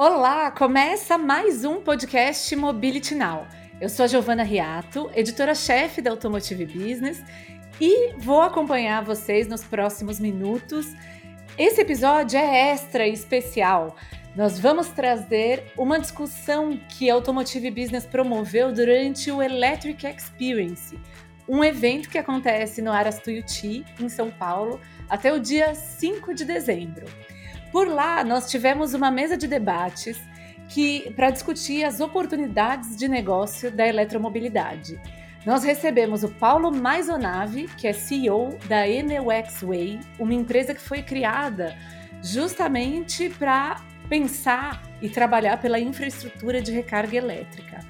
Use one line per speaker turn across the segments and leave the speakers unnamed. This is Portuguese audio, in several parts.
Olá, começa mais um podcast Mobility Now. Eu sou a Giovana Riato, editora-chefe da Automotive Business, e vou acompanhar vocês nos próximos minutos. Esse episódio é extra e especial. Nós vamos trazer uma discussão que a Automotive Business promoveu durante o Electric Experience, um evento que acontece no Aras Tuiuti, em São Paulo, até o dia 5 de dezembro. Por lá, nós tivemos uma mesa de debates que para discutir as oportunidades de negócio da eletromobilidade. Nós recebemos o Paulo Maisonave, que é CEO da Enelx Way, uma empresa que foi criada justamente para pensar e trabalhar pela infraestrutura de recarga elétrica.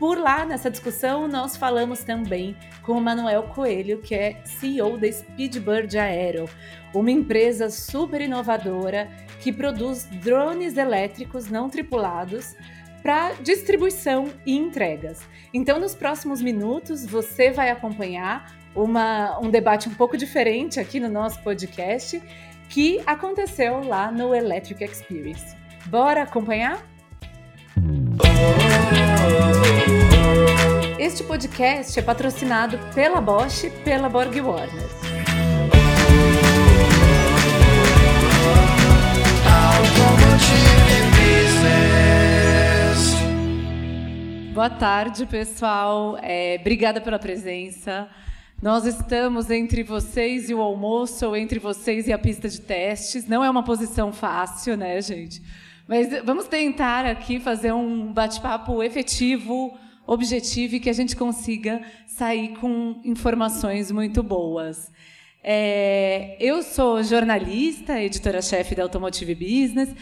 Por lá, nessa discussão, nós falamos também com o Manuel Coelho, que é CEO da Speedbird Aero, uma empresa super inovadora que produz drones elétricos não tripulados para distribuição e entregas. Então, nos próximos minutos, você vai acompanhar uma, um debate um pouco diferente aqui no nosso podcast que aconteceu lá no Electric Experience. Bora acompanhar? Este podcast é patrocinado pela Bosch e pela Borg Warner. Boa tarde, pessoal. É, obrigada pela presença. Nós estamos entre vocês e o almoço, ou entre vocês e a pista de testes. Não é uma posição fácil, né, gente? Mas vamos tentar aqui fazer um bate-papo efetivo, objetivo e que a gente consiga sair com informações muito boas. É, eu sou jornalista, editora-chefe da Automotive Business,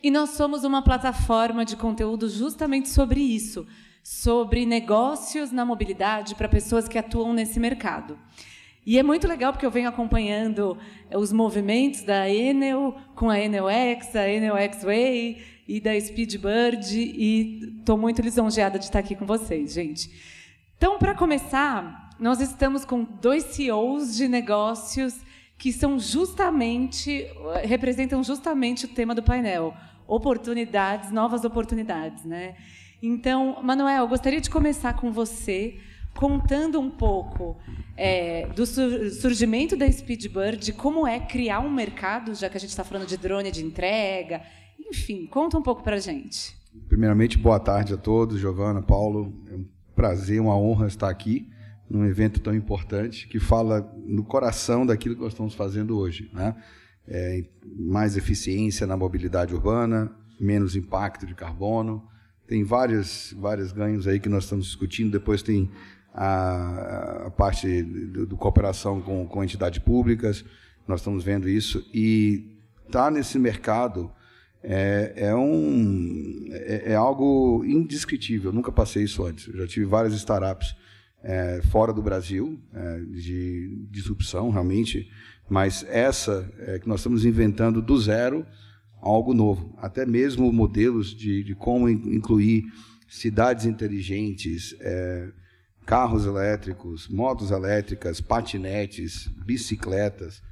e nós somos uma plataforma de conteúdo justamente sobre isso, sobre negócios na mobilidade para pessoas que atuam nesse mercado. E é muito legal porque eu venho acompanhando eh, os movimentos da Enel com a Enel X, a Enel X Way e da Speedbird e estou muito lisonjeada de estar aqui com vocês, gente. Então, para começar, nós estamos com dois CEOs de negócios que são justamente eh, representam justamente o tema do painel, oportunidades, novas oportunidades, né? Então, Manuel, eu gostaria de começar com você contando um pouco é, do surgimento da Speedbird, de como é criar um mercado, já que a gente está falando de drone de entrega, enfim, conta um pouco para a gente.
Primeiramente, boa tarde a todos, Giovana, Paulo, é um prazer, uma honra estar aqui num evento tão importante que fala no coração daquilo que nós estamos fazendo hoje, né? É, mais eficiência na mobilidade urbana, menos impacto de carbono, tem vários, vários ganhos aí que nós estamos discutindo. Depois tem a, a parte do, do, cooperação com, com entidades públicas, nós estamos vendo isso, e estar tá nesse mercado é, é, um, é, é, algo indescritível, nunca passei isso antes. Eu já tive várias startups é, fora do Brasil, é, de disrupção realmente, mas essa é, que nós estamos inventando do zero, algo novo. Até mesmo modelos de, de como incluir cidades inteligentes, é, carros elétricos, motos elétricas, patinetes, bicicletas,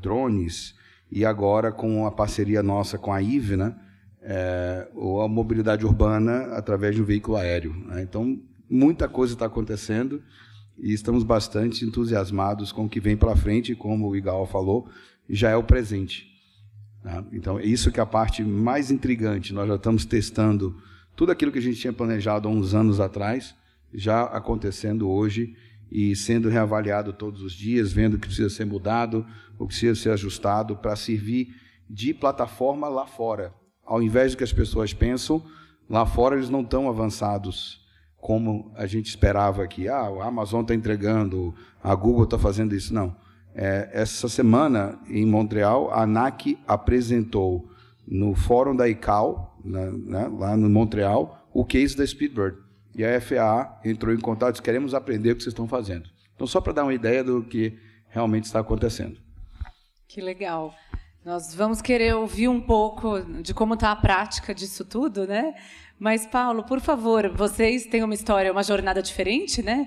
drones e agora com a parceria nossa com a IVE, né, é, ou a mobilidade urbana através de um veículo aéreo. Né? Então, muita coisa está acontecendo e estamos bastante entusiasmados com o que vem pela frente, como o Igal falou, já é o presente. Né? Então, é isso que é a parte mais intrigante. Nós já estamos testando tudo aquilo que a gente tinha planejado há uns anos atrás, já acontecendo hoje e sendo reavaliado todos os dias, vendo o que precisa ser mudado, o que precisa ser ajustado para servir de plataforma lá fora. Ao invés do que as pessoas pensam, lá fora eles não estão avançados como a gente esperava aqui. Ah, a Amazon está entregando, a Google está fazendo isso. Não. É, essa semana, em Montreal, a ANAC apresentou no fórum da ICAO, né, né, lá no Montreal, o case da Speedbird e a FAA entrou em contato e disse, queremos aprender o que vocês estão fazendo. Então, só para dar uma ideia do que realmente está acontecendo.
Que legal. Nós vamos querer ouvir um pouco de como está a prática disso tudo, né? Mas, Paulo, por favor, vocês têm uma história, uma jornada diferente, né?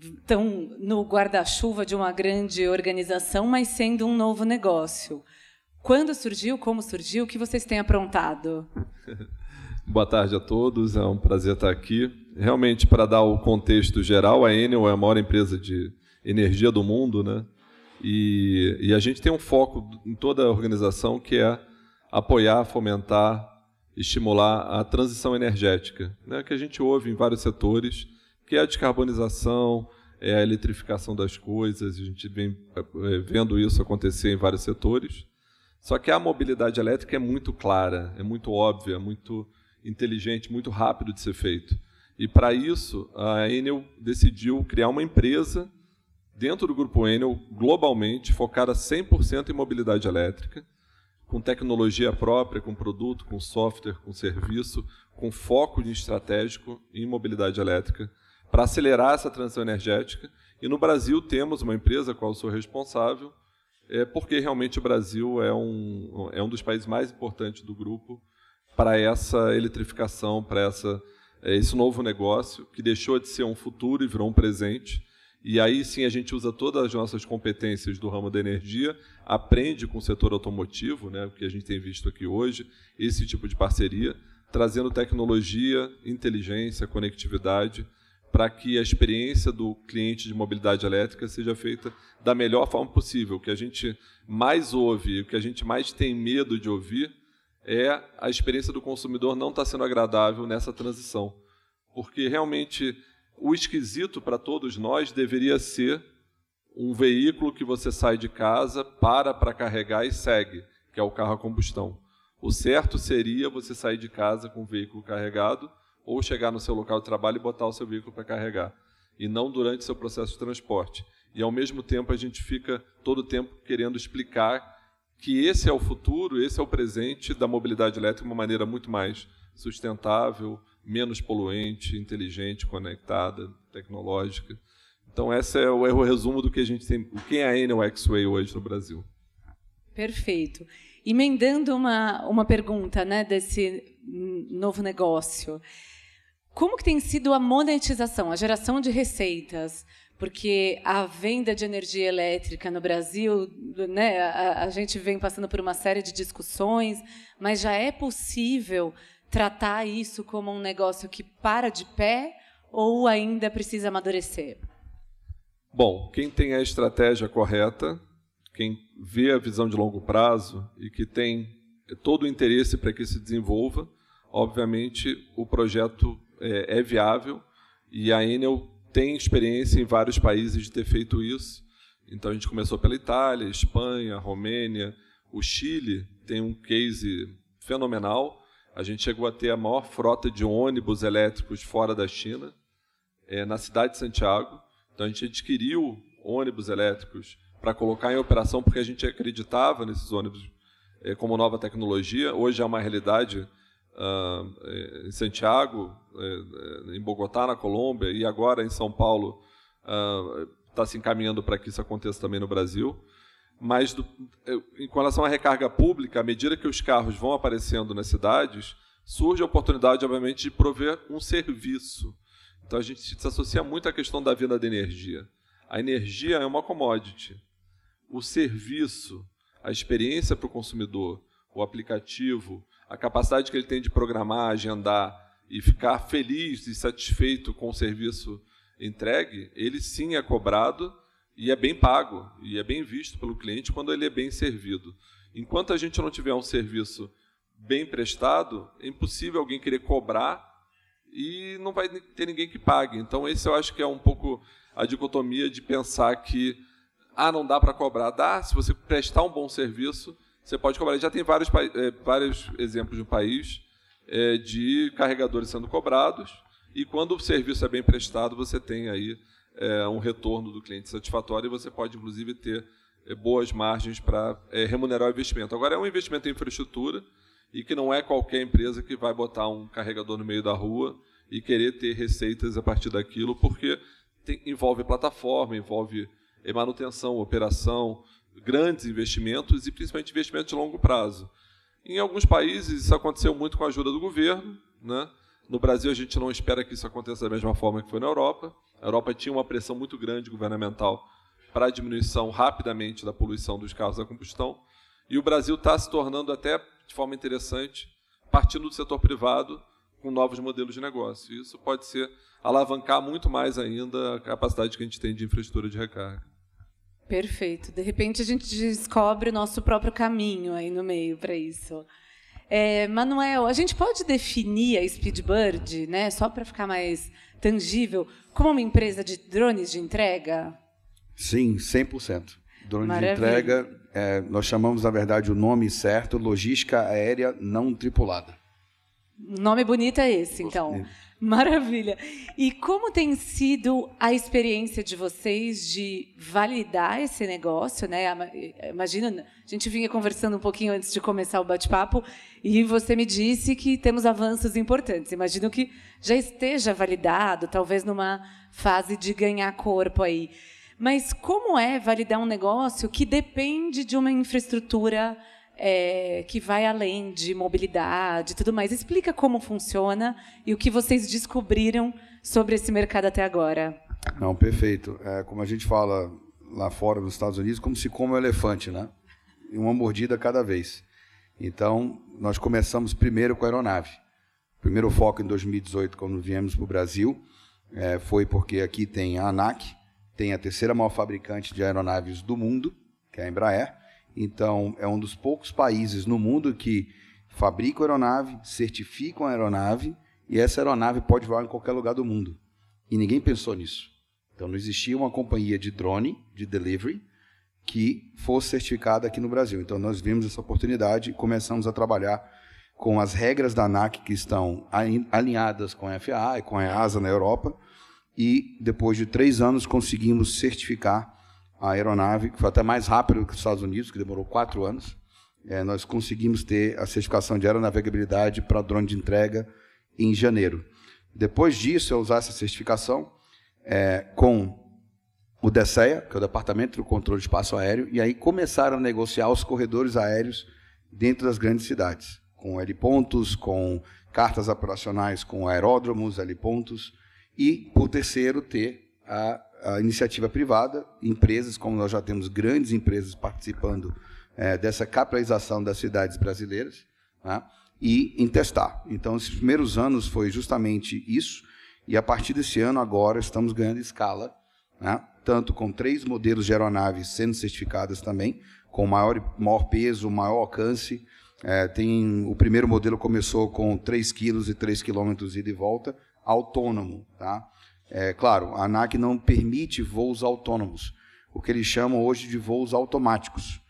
Estão no guarda-chuva de uma grande organização, mas sendo um novo negócio. Quando surgiu, como surgiu, o que vocês têm aprontado?
Boa tarde a todos, é um prazer estar aqui. Realmente, para dar o contexto geral, a Enel é a maior empresa de energia do mundo, né? E, e a gente tem um foco em toda a organização que é apoiar, fomentar, estimular a transição energética, né? que a gente ouve em vários setores, que é a descarbonização, é a eletrificação das coisas, a gente vem é, vendo isso acontecer em vários setores. Só que a mobilidade elétrica é muito clara, é muito óbvia, é muito inteligente, muito rápido de ser feito. E para isso, a Enel decidiu criar uma empresa dentro do grupo Enel, globalmente, focada 100% em mobilidade elétrica, com tecnologia própria, com produto, com software, com serviço, com foco estratégico em mobilidade elétrica, para acelerar essa transição energética. E no Brasil temos uma empresa a qual eu sou responsável, é porque realmente o Brasil é um, é um dos países mais importantes do grupo para essa eletrificação, para essa, é, esse novo negócio, que deixou de ser um futuro e virou um presente. E aí sim a gente usa todas as nossas competências do ramo da energia, aprende com o setor automotivo, né, o que a gente tem visto aqui hoje, esse tipo de parceria, trazendo tecnologia, inteligência, conectividade, para que a experiência do cliente de mobilidade elétrica seja feita da melhor forma possível. O que a gente mais ouve, o que a gente mais tem medo de ouvir, é a experiência do consumidor não estar tá sendo agradável nessa transição. Porque realmente o esquisito para todos nós deveria ser um veículo que você sai de casa, para para carregar e segue, que é o carro a combustão. O certo seria você sair de casa com o veículo carregado ou chegar no seu local de trabalho e botar o seu veículo para carregar, e não durante seu processo de transporte. E ao mesmo tempo a gente fica todo o tempo querendo explicar que esse é o futuro, esse é o presente da mobilidade elétrica de uma maneira muito mais sustentável, menos poluente, inteligente, conectada, tecnológica. Então, esse é o, é o resumo do que a gente tem, quem é a Enel X-Way hoje no Brasil.
Perfeito. Emendando uma, uma pergunta né, desse novo negócio. Como que tem sido a monetização, a geração de receitas? Porque a venda de energia elétrica no Brasil, né, a, a gente vem passando por uma série de discussões, mas já é possível tratar isso como um negócio que para de pé ou ainda precisa amadurecer?
Bom, quem tem a estratégia correta, quem vê a visão de longo prazo e que tem todo o interesse para que se desenvolva, obviamente o projeto é, é viável e a Enel tem experiência em vários países de ter feito isso. Então a gente começou pela Itália, Espanha, Romênia, o Chile tem um case fenomenal a gente chegou a ter a maior frota de ônibus elétricos fora da China, é, na cidade de Santiago. Então a gente adquiriu ônibus elétricos para colocar em operação porque a gente acreditava nesses ônibus é, como nova tecnologia. Hoje é uma realidade em Santiago, é, em Bogotá, na Colômbia, e agora em São Paulo está uh, se encaminhando para que isso aconteça também no Brasil. Mas, do, em relação à recarga pública, à medida que os carros vão aparecendo nas cidades, surge a oportunidade, obviamente, de prover um serviço. Então, a gente se associa muito à questão da venda da energia. A energia é uma commodity. O serviço, a experiência para o consumidor, o aplicativo, a capacidade que ele tem de programar, agendar e ficar feliz e satisfeito com o serviço entregue, ele sim é cobrado e é bem pago e é bem visto pelo cliente quando ele é bem servido. Enquanto a gente não tiver um serviço bem prestado, é impossível alguém querer cobrar e não vai ter ninguém que pague. Então, esse eu acho que é um pouco a dicotomia de pensar que ah, não dá para cobrar. Dá, se você prestar um bom serviço, você pode cobrar. Já tem vários, é, vários exemplos no país é, de carregadores sendo cobrados, e quando o serviço é bem prestado, você tem aí é, um retorno do cliente satisfatório e você pode, inclusive, ter boas margens para remunerar o investimento. Agora, é um investimento em infraestrutura e que não é qualquer empresa que vai botar um carregador no meio da rua e querer ter receitas a partir daquilo, porque tem, envolve plataforma, envolve manutenção, operação, grandes investimentos e principalmente investimentos de longo prazo. Em alguns países isso aconteceu muito com a ajuda do governo, né? No Brasil a gente não espera que isso aconteça da mesma forma que foi na Europa. A Europa tinha uma pressão muito grande governamental para a diminuição rapidamente da poluição dos carros a combustão. E o Brasil está se tornando até de forma interessante, partindo do setor privado com novos modelos de negócio. Isso pode ser alavancar muito mais ainda a capacidade que a gente tem de infraestrutura de recarga.
Perfeito. De repente a gente descobre o nosso próprio caminho aí no meio para isso. É, Manuel, a gente pode definir a Speedbird, né, só para ficar mais tangível, como uma empresa de drones de entrega?
Sim, 100%. Drone Maravilha. de entrega, é, nós chamamos, na verdade, o nome certo, logística aérea não tripulada.
O nome bonito é esse, então. Maravilha. E como tem sido a experiência de vocês de validar esse negócio, né? Imagina, a gente vinha conversando um pouquinho antes de começar o bate-papo e você me disse que temos avanços importantes. Imagino que já esteja validado, talvez numa fase de ganhar corpo aí. Mas como é validar um negócio que depende de uma infraestrutura é, que vai além de mobilidade e tudo mais? Explica como funciona e o que vocês descobriram sobre esse mercado até agora.
Não, perfeito. É, como a gente fala lá fora nos Estados Unidos, como se come um elefante, né? Uma mordida cada vez. Então, nós começamos primeiro com a aeronave. primeiro foco em 2018, quando viemos para o Brasil, é, foi porque aqui tem a ANAC, tem a terceira maior fabricante de aeronaves do mundo, que é a Embraer. Então, é um dos poucos países no mundo que fabricam aeronave, certificam a aeronave, e essa aeronave pode voar em qualquer lugar do mundo. E ninguém pensou nisso. Então, não existia uma companhia de drone, de delivery, que fosse certificada aqui no Brasil. Então, nós vimos essa oportunidade e começamos a trabalhar com as regras da ANAC que estão alinhadas com a FAA e com a EASA na Europa, e depois de três anos conseguimos certificar a aeronave, que foi até mais rápido que os Estados Unidos, que demorou quatro anos. É, nós conseguimos ter a certificação de aeronavegabilidade para drone de entrega em janeiro. Depois disso, eu usar essa certificação é, com o DECEA, que é o Departamento do Controle de Espaço Aéreo, e aí começaram a negociar os corredores aéreos dentro das grandes cidades, com helipontos, com cartas operacionais com aeródromos, helipontos, e, por terceiro, ter a, a iniciativa privada, empresas, como nós já temos grandes empresas participando é, dessa capitalização das cidades brasileiras, né, e em testar. Então, esses primeiros anos foi justamente isso, e a partir desse ano, agora, estamos ganhando escala, né, tanto com três modelos de aeronaves sendo certificadas também, com maior, maior peso, maior alcance. É, tem, o primeiro modelo começou com 3 kg e 3 km ida e volta, autônomo. Tá? É, claro, a ANAC não permite voos autônomos, o que eles chamam hoje de voos automáticos.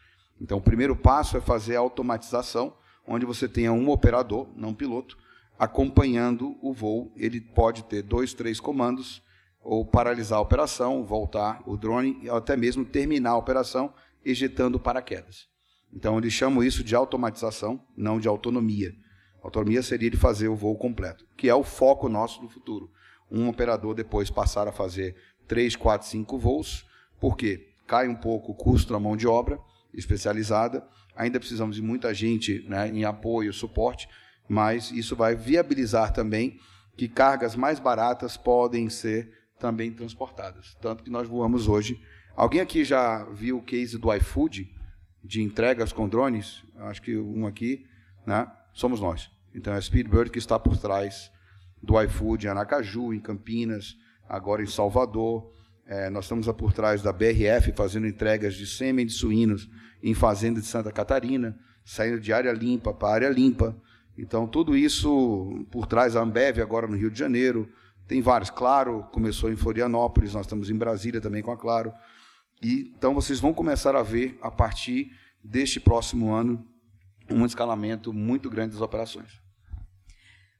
Então, o primeiro passo é fazer a automatização, onde você tenha um operador, não piloto, acompanhando o voo. Ele pode ter dois, três comandos, ou paralisar a operação, voltar o drone, ou até mesmo terminar a operação ejetando paraquedas. Então, eles chamam isso de automatização, não de autonomia. Autonomia seria de fazer o voo completo, que é o foco nosso no futuro. Um operador depois passar a fazer 3, 4, 5 voos, porque cai um pouco o custo da mão de obra especializada, ainda precisamos de muita gente né, em apoio, suporte, mas isso vai viabilizar também que cargas mais baratas podem ser também transportadas. Tanto que nós voamos hoje. Alguém aqui já viu o case do iFood, de entregas com drones? Acho que um aqui, né? Somos nós. Então é a Speedbird que está por trás do iFood em Aracaju, em Campinas, agora em Salvador. É, nós estamos por trás da BRF fazendo entregas de sêmen de suínos em fazenda de Santa Catarina, saindo de área limpa para área limpa. Então, tudo isso por trás da Ambev, agora no Rio de Janeiro. Tem vários. Claro, começou em Florianópolis, nós estamos em Brasília também com a Claro. E, então, vocês vão começar a ver, a partir deste próximo ano, um escalamento muito grande das operações.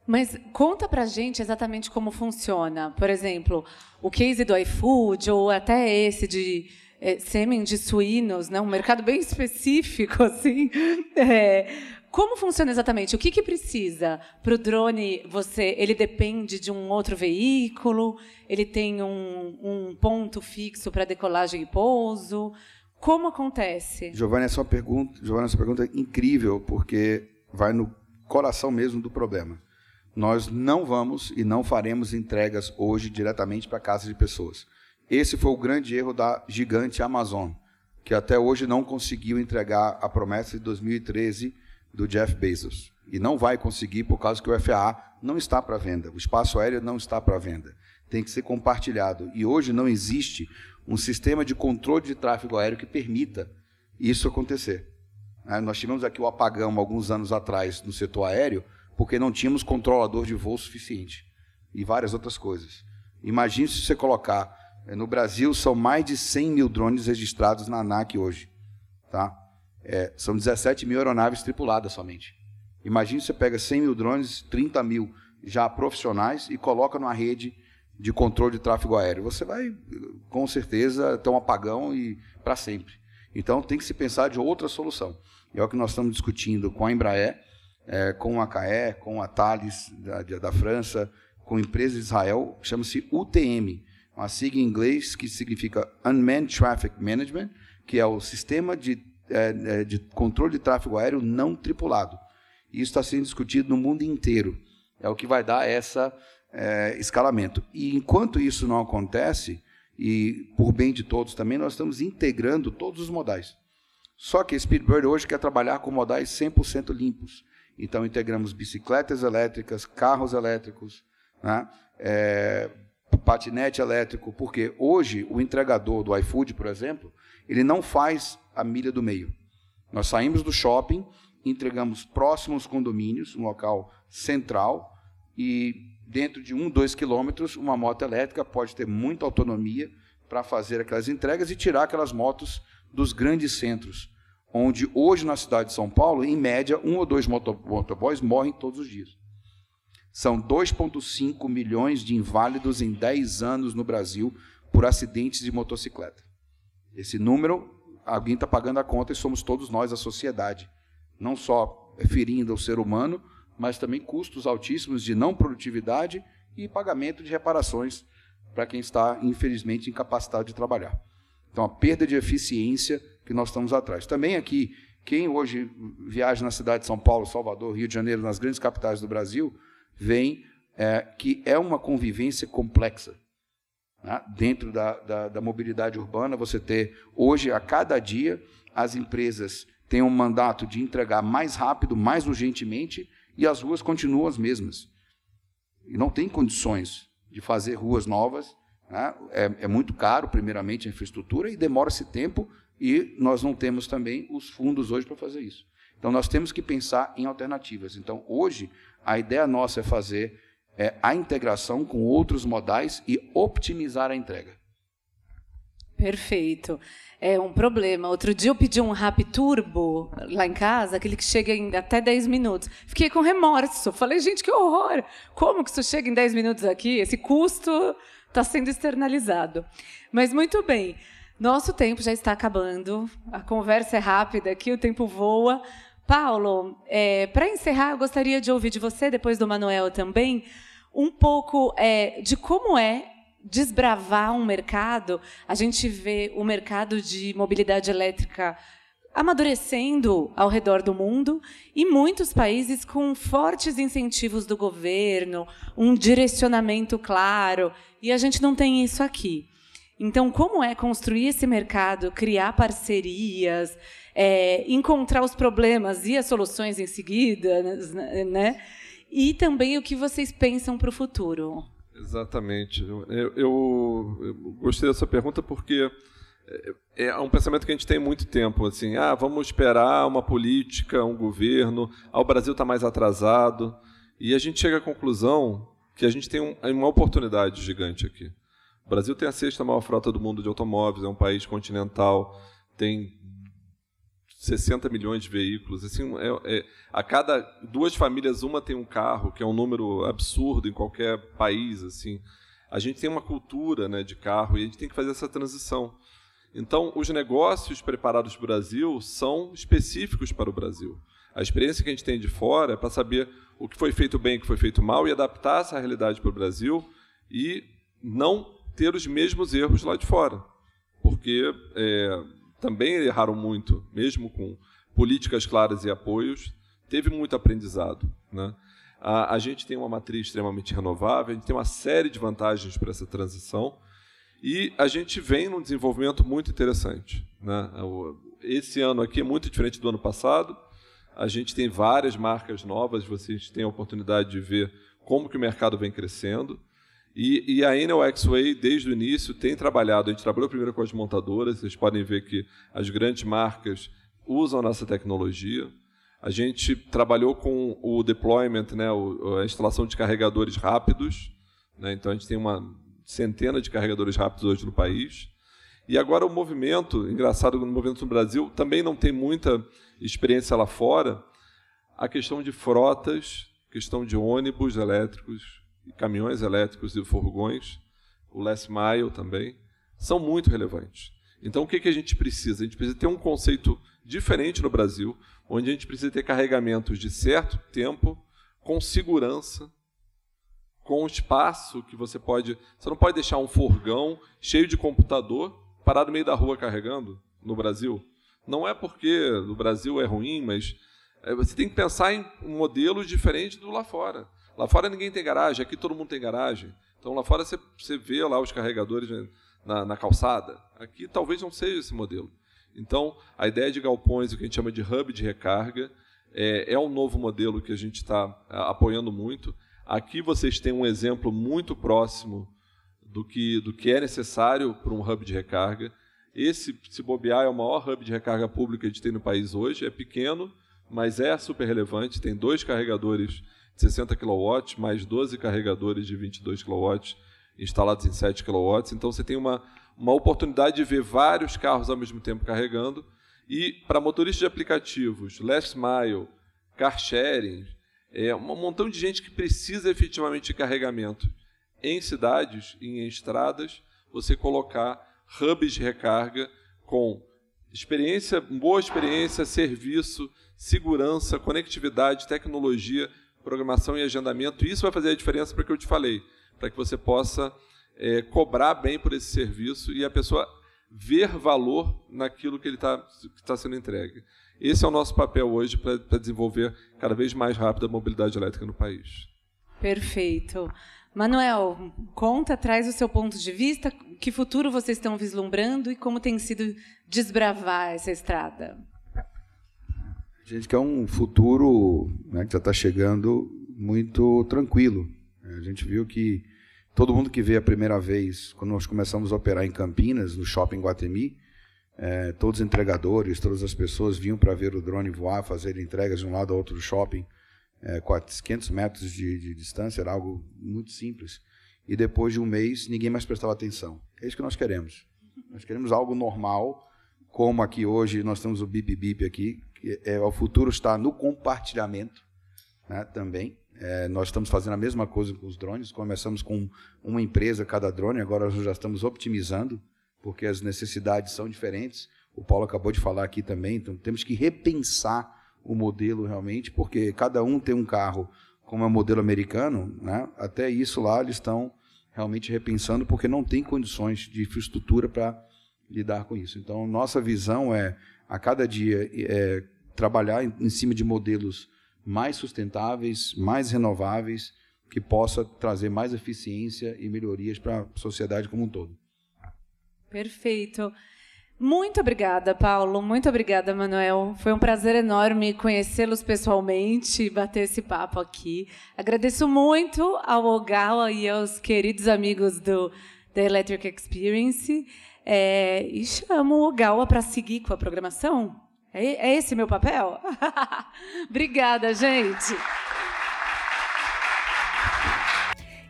Mas conta pra gente exatamente como funciona. Por exemplo, o case do iFood, ou até esse de é, sêmen de suínos, né? um mercado bem específico, assim. É, como funciona exatamente? O que, que precisa para o drone? Você, ele depende de um outro veículo? Ele tem um, um ponto fixo para decolagem e pouso? Como acontece?
Giovanna, essa é pergunta, Giovanna, essa pergunta é incrível porque vai no coração mesmo do problema. Nós não vamos e não faremos entregas hoje diretamente para casa de pessoas. Esse foi o grande erro da gigante Amazon. que até hoje não conseguiu entregar a promessa de 2013 do Jeff Bezos. E não vai conseguir por causa que o FAA não está para venda. O espaço aéreo não está para venda. Tem que ser compartilhado. E hoje não existe um sistema de controle de tráfego aéreo que permita isso acontecer. É, nós tivemos aqui o apagão alguns anos atrás no setor aéreo, porque não tínhamos controlador de voo suficiente e várias outras coisas. Imagine se você colocar, é, no Brasil são mais de 100 mil drones registrados na ANAC hoje. Tá? É, são 17 mil aeronaves tripuladas somente. Imagine se você pega 100 mil drones, 30 mil já profissionais e coloca numa rede de controle de tráfego aéreo. Você vai, com certeza, ter um apagão e para sempre. Então, tem que se pensar de outra solução. É o que nós estamos discutindo com a Embraer, é, com a CAE, com a Thales da, da França, com empresas de Israel, chama-se UTM, uma sigla em inglês que significa Unmanned Traffic Management, que é o sistema de, é, é de controle de tráfego aéreo não tripulado. E isso está sendo discutido no mundo inteiro. É o que vai dar essa é, escalamento. E enquanto isso não acontece, e por bem de todos também, nós estamos integrando todos os modais. Só que a Speedbird hoje quer trabalhar com modais 100% limpos. Então, integramos bicicletas elétricas, carros elétricos, né? é, patinete elétrico, porque hoje o entregador do iFood, por exemplo, ele não faz a milha do meio. Nós saímos do shopping, entregamos próximos condomínios, um local central, e dentro de um, dois quilômetros, uma moto elétrica pode ter muita autonomia para fazer aquelas entregas e tirar aquelas motos dos grandes centros, onde hoje na cidade de São Paulo, em média, um ou dois motoboys morrem todos os dias. São 2,5 milhões de inválidos em 10 anos no Brasil por acidentes de motocicleta. Esse número, alguém está pagando a conta e somos todos nós, a sociedade. Não só ferindo o ser humano, mas também custos altíssimos de não produtividade e pagamento de reparações para quem está, infelizmente, incapacitado de trabalhar. Então, a perda de eficiência que nós estamos atrás. Também aqui, quem hoje viaja na cidade de São Paulo, Salvador, Rio de Janeiro, nas grandes capitais do Brasil, vem é, que é uma convivência complexa. Né? Dentro da, da, da mobilidade urbana, você ter, hoje, a cada dia, as empresas têm um mandato de entregar mais rápido, mais urgentemente, e as ruas continuam as mesmas. E não tem condições de fazer ruas novas. Né? É, é, muito caro, primeiramente, a infraestrutura, e demora-se tempo, e nós não temos também os fundos hoje para fazer isso. Então, nós temos que pensar em alternativas. Então, hoje, a ideia nossa é fazer é, a integração com outros modais e optimizar a entrega.
Perfeito. É um problema. Outro dia eu pedi um Rap Turbo lá em casa, aquele que chega em até 10 minutos. Fiquei com remorso. Falei, gente, que horror! Como que isso chega em 10 minutos aqui? Esse custo está sendo externalizado. Mas muito bem. Nosso tempo já está acabando. A conversa é rápida aqui, o tempo voa. Paulo, é, para encerrar, eu gostaria de ouvir de você, depois do Manuel também, um pouco é, de como é desbravar um mercado. A gente vê o mercado de mobilidade elétrica amadurecendo ao redor do mundo e muitos países com fortes incentivos do governo, um direcionamento claro, e a gente não tem isso aqui. Então, como é construir esse mercado, criar parcerias, é, encontrar os problemas e as soluções em seguida, né? E também o que vocês pensam para o futuro.
Exatamente. Eu, eu, eu, gostei dessa pergunta porque é, é um pensamento que a gente tem muito tempo, assim, ah, vamos esperar uma política, um governo, ah, o Brasil está mais atrasado, e a gente chega à conclusão que a gente tem um, uma oportunidade gigante aqui. O Brasil tem a sexta maior frota do mundo de automóveis, é um país continental, tem 60 milhões de veículos. Assim, é, é, a cada duas famílias, uma tem um carro, que é um número absurdo em qualquer país. Assim. A gente tem uma cultura né, de carro e a gente tem que fazer essa transição. Então, os negócios preparados para o Brasil são específicos para o Brasil. A experiência que a gente tem de fora é para saber o que foi feito bem, o que foi feito mal e adaptar essa realidade para o Brasil e não ter os mesmos erros lá de fora. Porque é, também erraram muito, mesmo com políticas claras e apoios, teve muito aprendizado. Né? A, a gente tem uma matriz extremamente renovável, a gente tem uma série de vantagens para essa transição, E a gente vem num desenvolvimento muito interessante. Né? Esse ano aqui é muito diferente do ano passado. A gente tem várias marcas novas, vocês têm a oportunidade de ver como que o mercado vem crescendo. E, e a Enel X-Way, desde o início, tem trabalhado. A gente trabalhou primeiro com as montadoras, vocês podem ver que as grandes marcas usam nossa tecnologia. A gente trabalhou com o deployment, né, a instalação de carregadores rápidos. Né, então, a gente tem uma centena de carregadores rápidos hoje no país. E agora o movimento, engraçado, no movimento no Brasil, também não tem muita experiência lá fora, a questão de frotas, questão de ônibus elétricos, caminhões elétricos e furgões, o last mile também, são muito relevantes. Então, o que, que a gente precisa? A gente precisa ter um conceito diferente no Brasil, onde a gente precisa ter carregamentos de certo tempo, com segurança, com espaço que você pode. Você não pode deixar um furgão cheio de computador parado no meio da rua carregando no Brasil. Não é porque no Brasil é ruim, mas é, você tem que pensar em modelos diferentes do lá fora. Lá fora ninguém tem garagem, aqui todo mundo tem garagem. Então lá fora você, você vê lá os carregadores na, na calçada. Aqui talvez não seja esse modelo. Então a ideia de galpões, o que a gente chama de hub de recarga, é, é um novo modelo que a gente está apoiando muito. Aqui vocês têm um exemplo muito próximo do que, do que é necessário para um hub de recarga. Esse, se bobear, é o maior hub de recarga pública que a gente tem no país hoje. É pequeno, mas é super relevante. Tem dois carregadores 60 kW, mais 12 carregadores de 22 kW instalados em 7 kW. Então você tem uma, uma oportunidade de ver vários carros ao mesmo tempo carregando. E para motoristas de aplicativos, last mile, car sharing, é um montão de gente que precisa efetivamente de carregamento em cidades e em estradas, você colocar hubs de recarga com experiência, boa experiência, serviço, segurança, conectividade, tecnologia programação e agendamento. Isso vai fazer a diferença para o que eu te falei, para que você possa é, cobrar bem por esse serviço e a pessoa ver valor naquilo que ele está tá sendo entregue. Esse é o nosso papel hoje para desenvolver cada vez mais rápido a mobilidade elétrica no país.
Perfeito. Manuel, conta, traz o seu ponto de vista, que futuro vocês estão vislumbrando e como tem sido desbravar essa estrada.
A gente quer um futuro né, que já está chegando muito tranquilo. A gente viu que todo mundo que veio a primeira vez, quando nós começamos a operar em Campinas, no shopping Guatemi, é, todos os entregadores, todas as pessoas vinham para ver o drone voar, fazer entregas de um lado ao outro do shopping, é, 500 metros de, de distância, era algo muito simples. E depois de um mês, ninguém mais prestava atenção. É isso que nós queremos. Nós queremos algo normal, como aqui hoje nós temos o bip bip aqui, é, o futuro está no compartilhamento né, também. É, nós estamos fazendo a mesma coisa com os drones. Começamos com uma empresa cada drone, agora nós já estamos optimizando, porque as necessidades são diferentes. O Paulo acabou de falar aqui também, então temos que repensar o modelo realmente, porque cada um tem um carro como é o modelo americano, né? até isso lá eles estão realmente repensando, porque não tem condições de infraestrutura para lidar com isso. Então, nossa visão é, a cada dia, é, trabalhar em, cima de modelos mais sustentáveis, mais renováveis, que possa trazer mais eficiência e melhorias para a sociedade como um todo.
Perfeito. Muito obrigada, Paulo. Muito obrigada, Manuel. Foi um prazer enorme conhecê-los pessoalmente e bater esse papo aqui. Agradeço muito ao Ogawa e aos queridos amigos do The Electric Experience. É, e chamo o Ogawa para seguir com a programação. É, é esse meu papel? Obrigada, gente.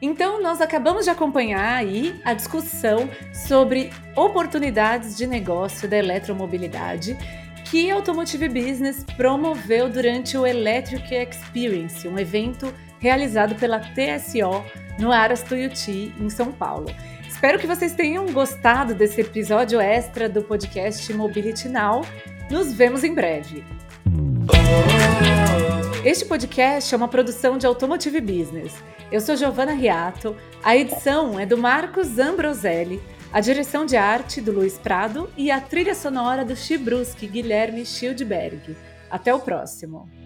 Então, nós acabamos de acompanhar aí a discussão sobre oportunidades de negócio da eletromobilidade que a Automotive Business promoveu durante o Electric Experience, um evento realizado pela TSO no Aras Tuiuti, em São Paulo. Espero que vocês tenham gostado desse episódio extra do podcast Mobility Now nos vemos em breve. Este podcast é uma produção de Automotive Business. Eu sou Giovana Riato, a edição é do Marcos Ambroselli, a direção de arte do Luiz Prado e a trilha sonora do Chibruski Guilherme Schildberg. Até o próximo!